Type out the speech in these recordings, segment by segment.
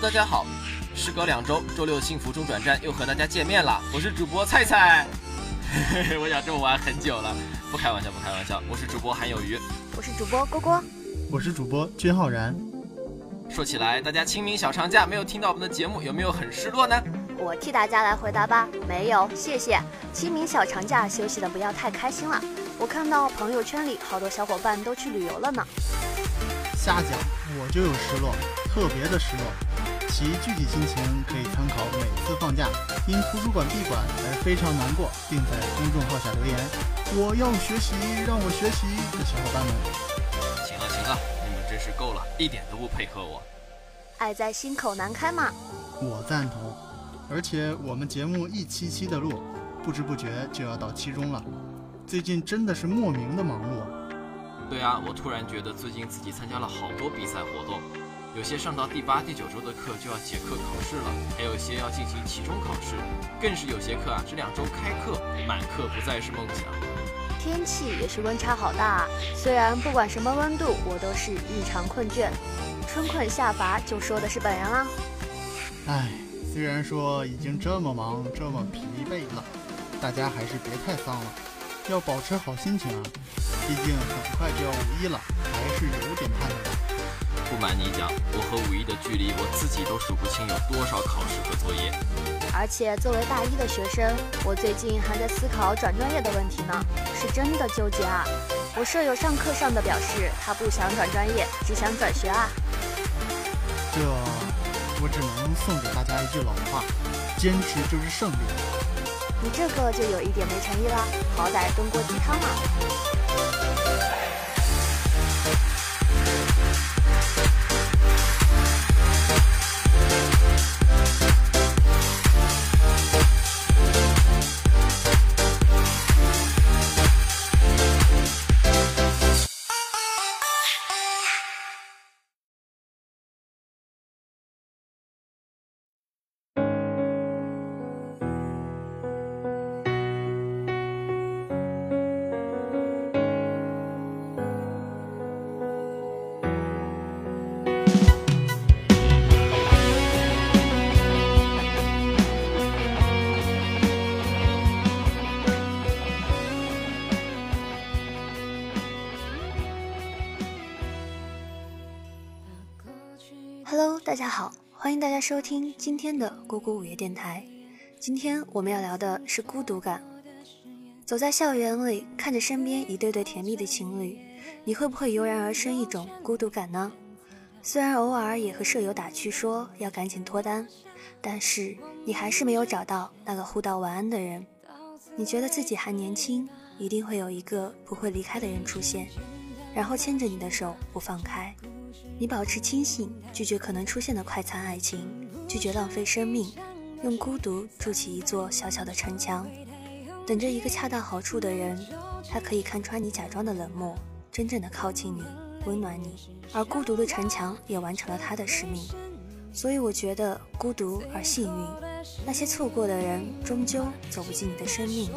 Hello，大家好，时隔两周，周六幸福中转站又和大家见面了，我是主播菜菜。我想这么玩很久了，不开玩笑，不开玩笑，我是主播韩有余，我是主播郭郭，我是主播君浩然。说起来，大家清明小长假没有听到我们的节目，有没有很失落呢？我替大家来回答吧，没有，谢谢。清明小长假休息的不要太开心了，我看到朋友圈里好多小伙伴都去旅游了呢。瞎讲，我就有失落，特别的失落。其具体心情可以参考每次放假因图书馆闭馆而非常难过，并在公众号下留言“我要学习，让我学习”的小伙伴们。行了行了，你们真是够了，一点都不配合我。爱在心口难开嘛。我赞同。而且我们节目一期期的录，不知不觉就要到期中了。最近真的是莫名的忙碌。对啊，我突然觉得最近自己参加了好多比赛活动，有些上到第八、第九周的课就要结课考试了，还有些要进行期中考试，更是有些课啊这两周开课，满课不再是梦想。天气也是温差好大啊，虽然不管什么温度，我都是异常困倦。春困夏乏，就说的是本人啦。唉，虽然说已经这么忙，这么疲惫了，大家还是别太丧了，要保持好心情啊。毕竟很快就要五一了，还是有点盼头的。不瞒你讲，我和五一的距离，我自己都数不清有多少考试和作业。而且作为大一的学生，我最近还在思考转专业的问题呢，是真的纠结啊。我舍友上课上的表示，他不想转专业，只想转学啊。这，我只能送给大家一句老话：坚持就是胜利。你这个就有一点没诚意了，好歹炖锅鸡汤嘛。迎大家收听今天的咕咕午夜电台。今天我们要聊的是孤独感。走在校园里，看着身边一对对甜蜜的情侣，你会不会油然而生一种孤独感呢？虽然偶尔也和舍友打趣说要赶紧脱单，但是你还是没有找到那个互道晚安的人。你觉得自己还年轻，一定会有一个不会离开的人出现，然后牵着你的手不放开。你保持清醒，拒绝可能出现的快餐爱情，拒绝浪费生命，用孤独筑起一座小小的城墙，等着一个恰到好处的人。他可以看穿你假装的冷漠，真正的靠近你，温暖你。而孤独的城墙也完成了他的使命。所以我觉得孤独而幸运，那些错过的人终究走不进你的生命里。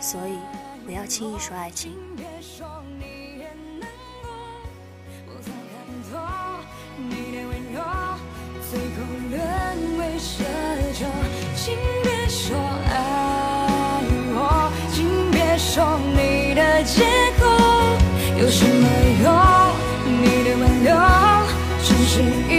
所以不要轻易说爱情。奢求请别说爱我，请别说你的借口，有什么用？你的挽留，只是一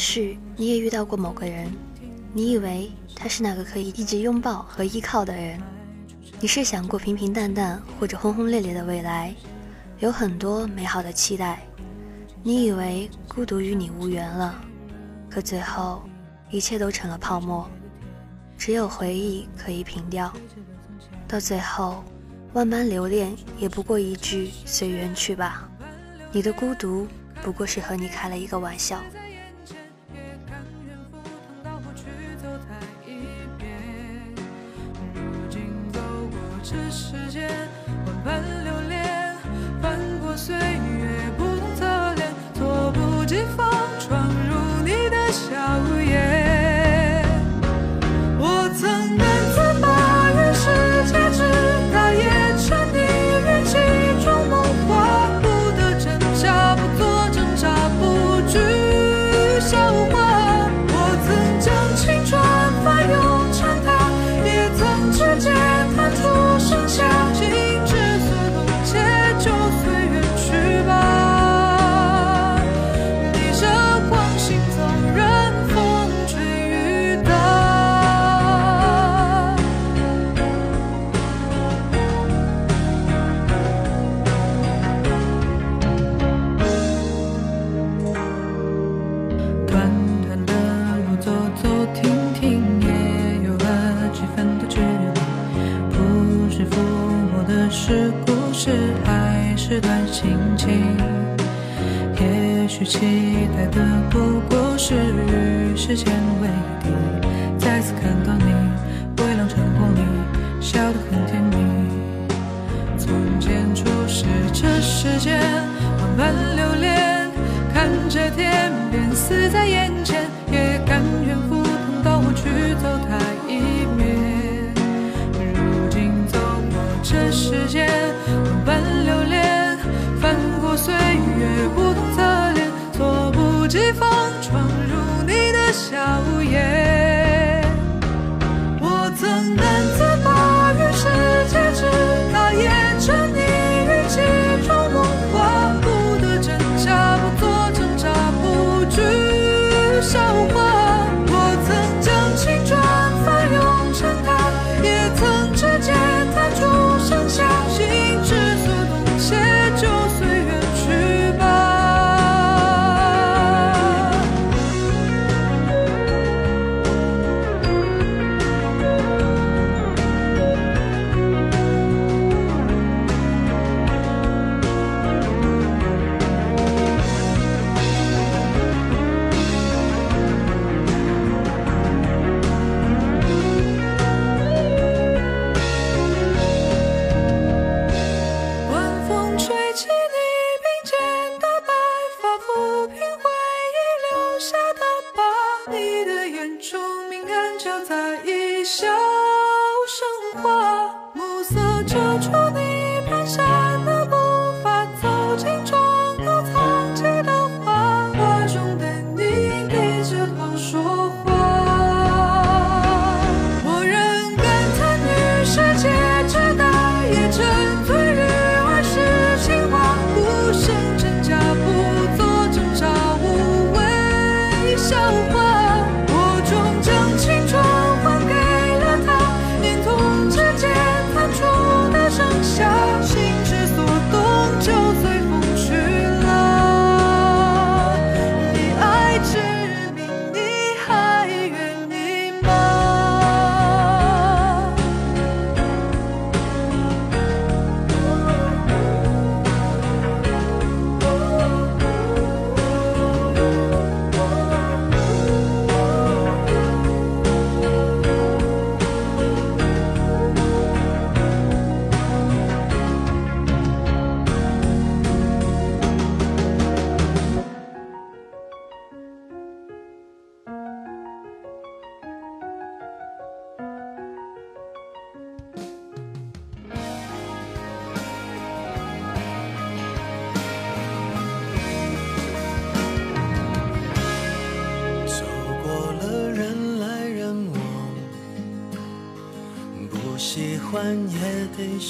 也许你也遇到过某个人你以为他是那个可以一直拥抱和依靠的人。你是想过平平淡淡或者轰轰烈烈的未来有很多美好的期待。你以为孤独与你无缘了可最后一切都成了泡沫只有回忆可以平掉。到最后万般留恋也不过一句随缘去吧。你的孤独不过是和你开了一个玩笑时间万般期待的不过是与时间为敌。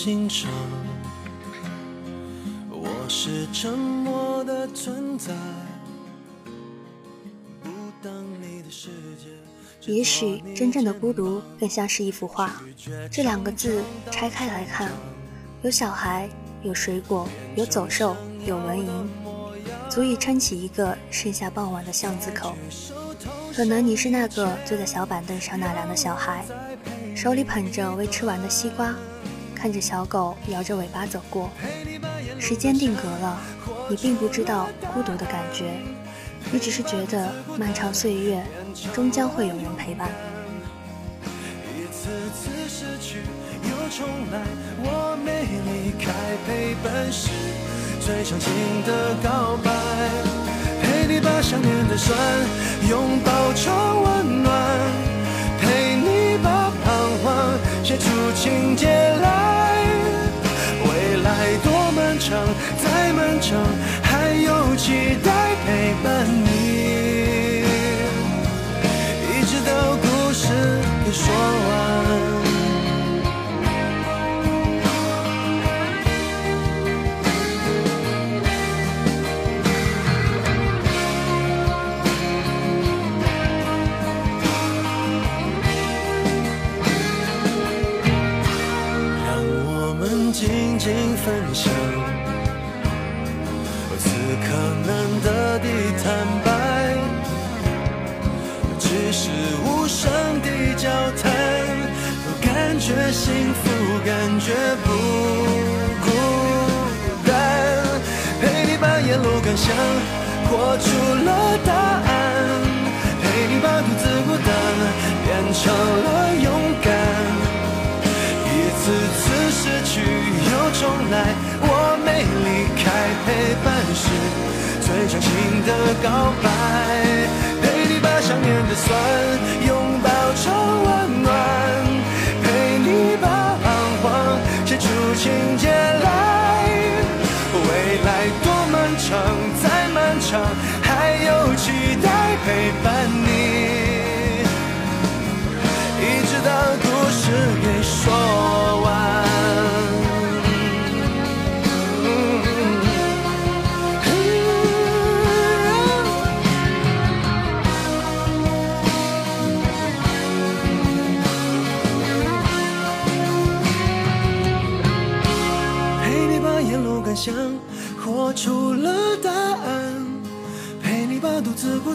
欣赏。我是沉默的存在，也许真正的孤独更像是一幅画，这两个字拆开来看，有小孩，有水果，有走兽，有蚊蝇，足以撑起一个盛夏傍晚的巷子口。可能你是那个坐在小板凳上纳凉的小孩，手里捧着未吃完的西瓜，看着小狗摇着尾巴走过。时间定格了，你并不知道孤独的感觉，你只是觉得漫长岁月终将会有人陪伴。一次次失去又重来，我没离开，陪伴是最长情的告白。陪你把想念的酸拥抱成温暖，再漫长，还有期待陪伴你。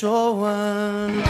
说完。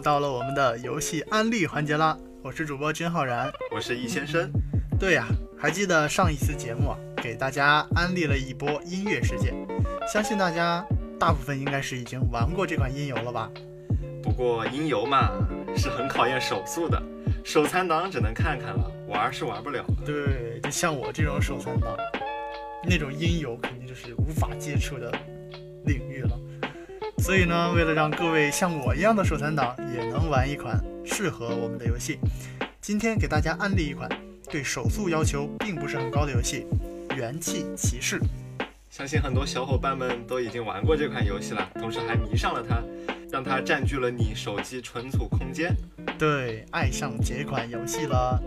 又到了我们的游戏安利环节啦！我是主播君浩然。我是易先生，对呀、还记得上一次节目啊，给大家安利了一波音乐世界，相信大家大部分应该是已经玩过这款音游了吧？不过音游嘛是很考验手速的，手残党只能看看了，玩是玩不了的。对，就像我这种手残党，那种音游肯定就是无法接触的领域了。所以呢，为了让各位像我一样的手残党也能玩一款适合我们的游戏，今天给大家安利一款对手速要求并不是很高的游戏《元气骑士》。相信很多小伙伴们都已经玩过这款游戏了，同时还迷上了它。让它占据了你手机存储空间。对，爱上这款游戏了。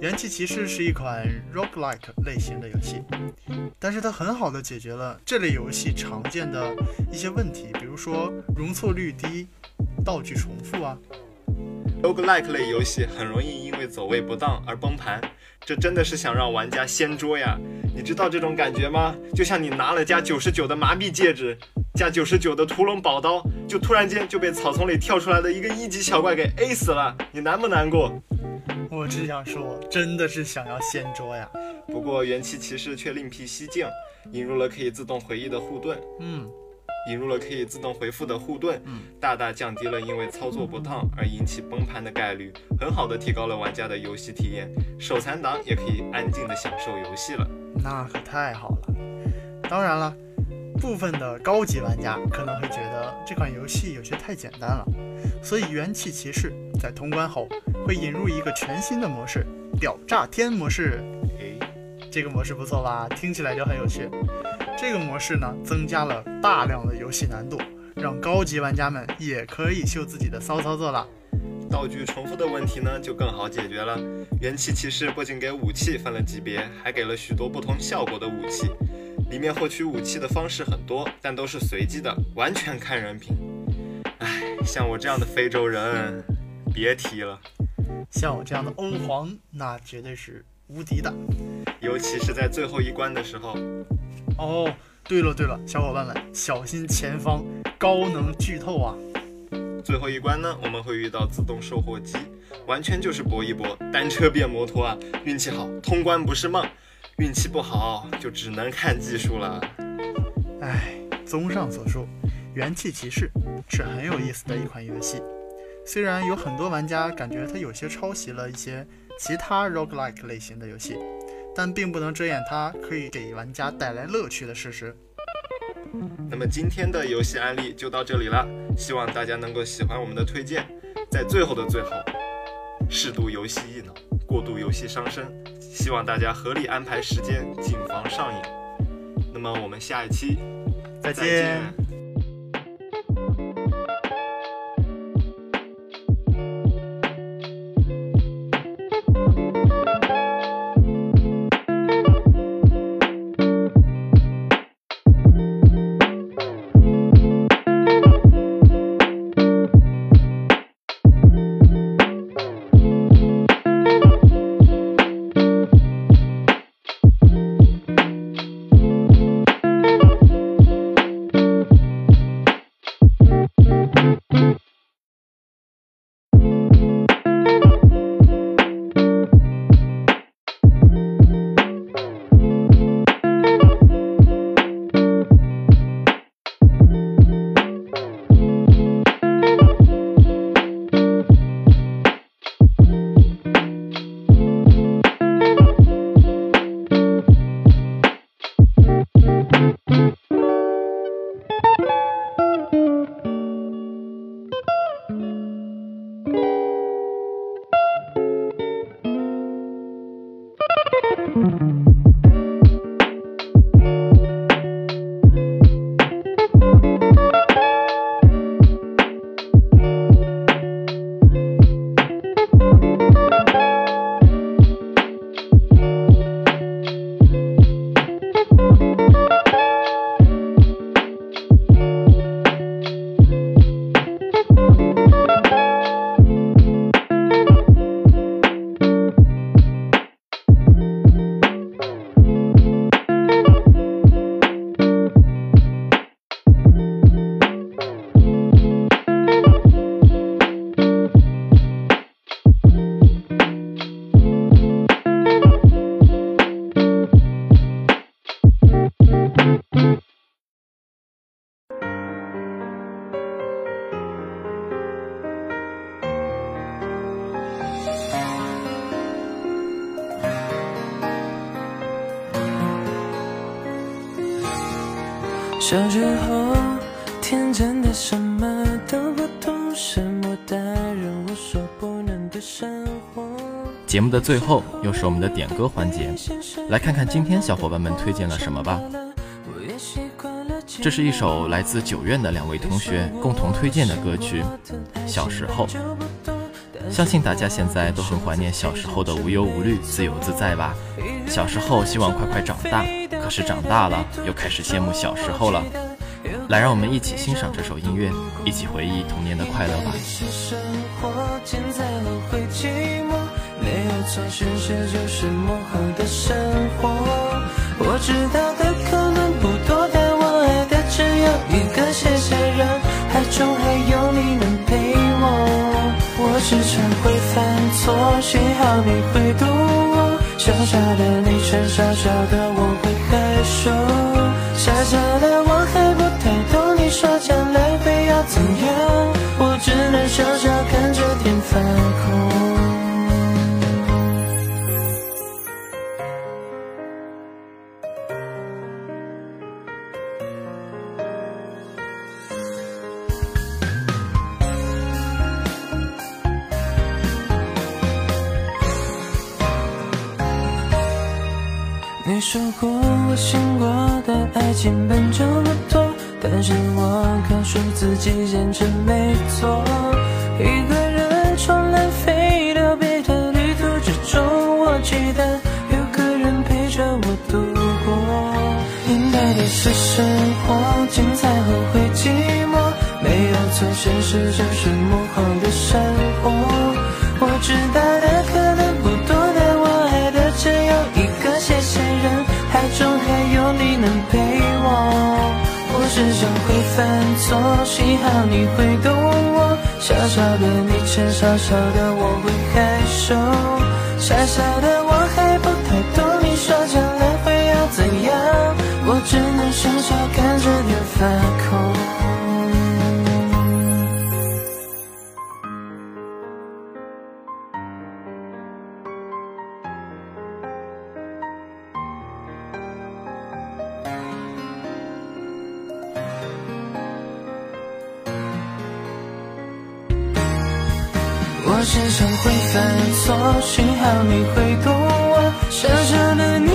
元气骑士是一款 roguelike 类型的游戏，但是它很好的解决了这类游戏常见的一些问题，比如说容错率低、道具重复啊。roguelike 类游戏很容易因为走位不当而崩盘，这真的是想让玩家掀桌呀！你知道这种感觉吗？就像你拿了加九十九的麻痹戒指，加九十九的屠龙宝刀，就突然间就被草丛里跳出来的一个一级小怪给 A 死了，你难不难过？我只想说，真的是想要掀桌呀！不过元气骑士却另辟蹊径，引入了可以自动回忆的护盾。嗯，引入了可以自动回复的护盾，大大降低了因为操作不当而引起崩盘的概率，很好的提高了玩家的游戏体验。手残党也可以安静的享受游戏了，那可太好了。当然了，部分的高级玩家可能会觉得这款游戏有些太简单了，所以元气骑士在通关后会引入一个全新的模式——屌炸天模式。诶，这个模式不错吧？听起来就很有趣。这个模式呢，增加了大量的游戏难度，让高级玩家们也可以秀自己的骚操作了。道具重复的问题呢，就更好解决了。元气骑士不仅给武器分了级别，还给了许多不同效果的武器。里面获取武器的方式很多，但都是随机的，完全看人品。唉，像我这样的非洲人，别提了。像我这样的欧皇，那绝对是无敌的。尤其是在最后一关的时候。哦，对了对了，小伙伴们小心前方高能剧透啊！最后一关呢，我们会遇到自动售货机，完全就是搏一搏，单车变摩托啊！运气好，通关不是梦；运气不好，就只能看技术了。唉，综上所述，元气骑士是很有意思的一款游戏。虽然有很多玩家感觉它有些抄袭了一些其他 roguelike 类型的游戏，但并不能遮掩它可以给玩家带来乐趣的事实。那么今天的游戏案例就到这里了，希望大家能够喜欢我们的推荐。在最后的最后，适度游戏益脑，过度游戏伤身，希望大家合理安排时间，谨防上瘾。那么我们下一期再见。小时候，天真的什么都不懂，什么大人无所不能的生活。节目的最后又是我们的点歌环节，来看看今天小伙伴们推荐了什么吧。这是一首来自九院的两位同学共同推荐的歌曲《小时候》。相信大家现在都很怀念小时候的无忧无虑、自由自在吧？小时候希望快快长大，可是长大了又开始羡慕小时候了。来，让我们一起欣赏这首音乐，一起回忆童年的快乐吧。没有错，现实就是魔幻的生活。我知道的可能不多，但我爱的只有一个。谢谢人海中还有你能陪我。我时常会犯错，幸好你会懂我。小小的你趁小小的我会手，傻傻的我还不太懂你说将来会要怎样，我只能傻傻看着天发空。诉自己认真没错。一个人冲南飞到别的旅途之中，我期待有个人陪着我度过。应该的是生活，精彩后会寂寞，没有错，现实就是幕后的生活。我知道的可能不多，但我爱的只有一个。谢谢人海中还有你能陪我。我只想，幸好你会懂我。小小的你牵小小的我会害羞，傻傻的我还不太懂你说将来会要怎样，我只能笑笑看着你发空。犯错，幸好你会懂我。傻傻的你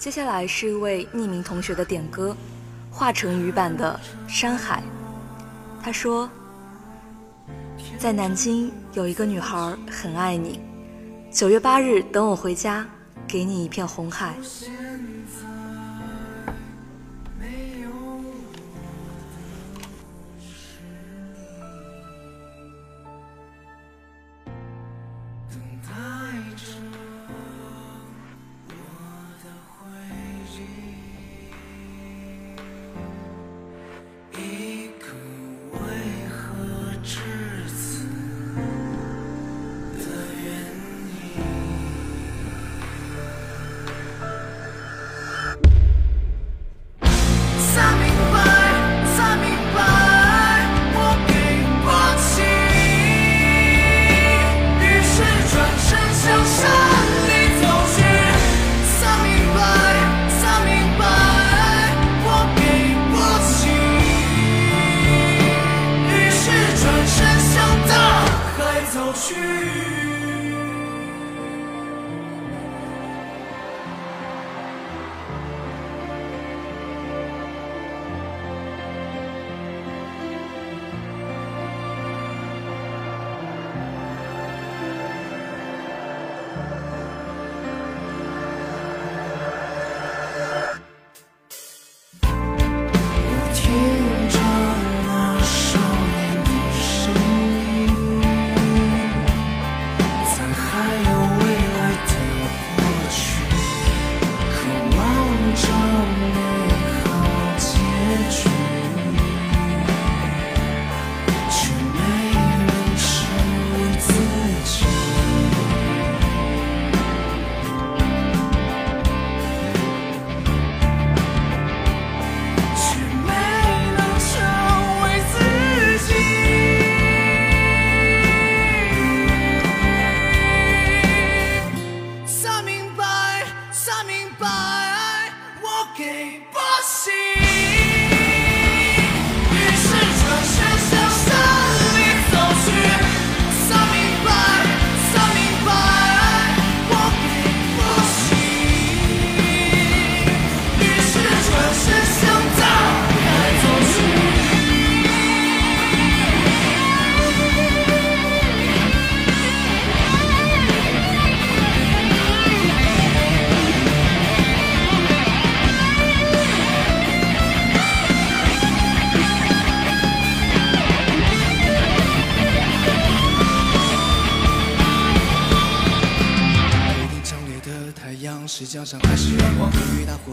接下来是一位匿名同学的点歌，华晨宇版的《山海》。他说，在南京有一个女孩很爱你，九月八日等我回家，给你一片红海。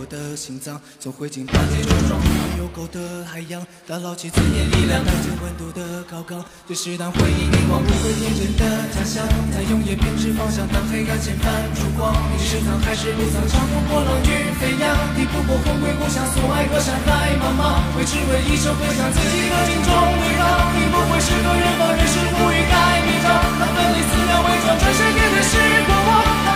的心脏，总会经八千重撞。有狗的海洋，打捞起尊严力量，带着温度的高岗，对时代回忆凝望，不会天真的假象，在永夜编织方向，当黑暗前泛烛光。你是藏还是不藏？长风破浪与飞扬，抵不过魂归故乡，所爱隔山海茫茫，为只为一首歌向自己的心中回荡。你不会是个人放任是无欲盖弥彰，那分离寺庙伪装，转身面对是过往，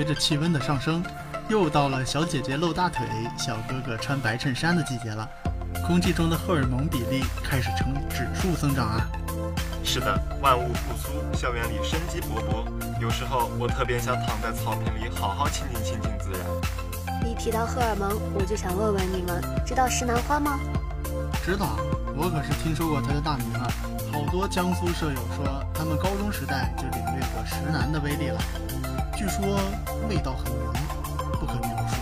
随着气温的上升，又到了小姐姐露大腿、小哥哥穿白衬衫的季节了。空气中的荷尔蒙比例开始呈指数增长啊！是的，万物复苏，校园里生机勃勃。有时候我特别想躺在草坪里，好好亲近亲近自然。一提到荷尔蒙，我就想问问你们，知道石楠花吗？知道，我可是听说过它的大名啊！好多江苏舍友说，他们高中时代就领略过石楠的威力了。据说味道很浓，不可描述。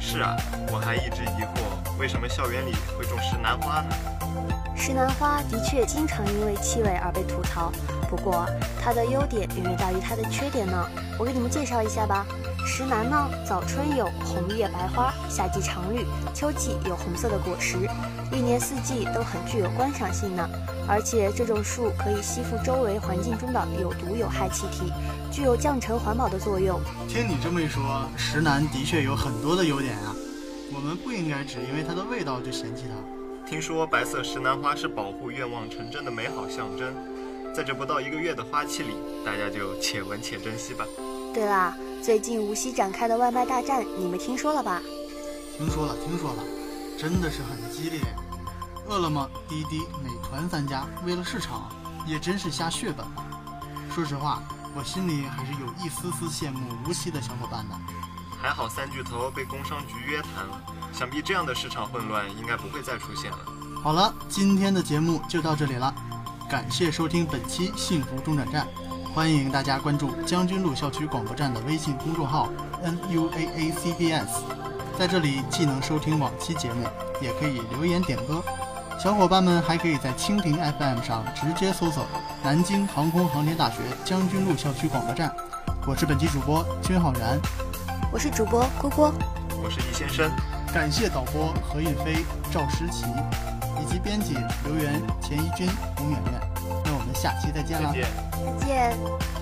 是啊，我还一直疑惑，为什么校园里会种石楠花呢？石楠花的确经常因为气味而被吐槽，不过它的优点远远大于它的缺点呢。我给你们介绍一下吧。石楠呢，早春有红叶白花，夏季常绿，秋季有红色的果实，一年四季都很具有观赏性呢。而且这种树可以吸附周围环境中的有毒有害气体，具有降尘环保的作用。听你这么一说，石楠的确有很多的优点啊。我们不应该只因为它的味道就嫌弃它。听说白色石楠花是保护愿望成真的美好象征，在这不到一个月的花期里，大家就且闻且珍惜吧。对啦，最近无锡展开的外卖大战，你们听说了吧？听说了，听说了，真的是很激烈。饿了么、滴滴、美团三家为了市场，也真是下血本。说实话，我心里还是有一丝丝羡慕无锡的小伙伴的。还好三巨头被工商局约谈了，想必这样的市场混乱应该不会再出现了。好了，今天的节目就到这里了，感谢收听本期幸福中转站，欢迎大家关注将军路校区广播站的微信公众号 n u a a c b s，在这里既能收听往期节目，也可以留言点歌。小伙伴们还可以在蜻蜓 FM 上直接搜索南京航空航天大学将军路校区广播站。我是本期主播君浩然，我是主播郭郭，我是易先生，感谢导播何运飞、赵诗琪，以及编辑刘源、钱一军、吴远远。那我们下期再见了再。见。再见。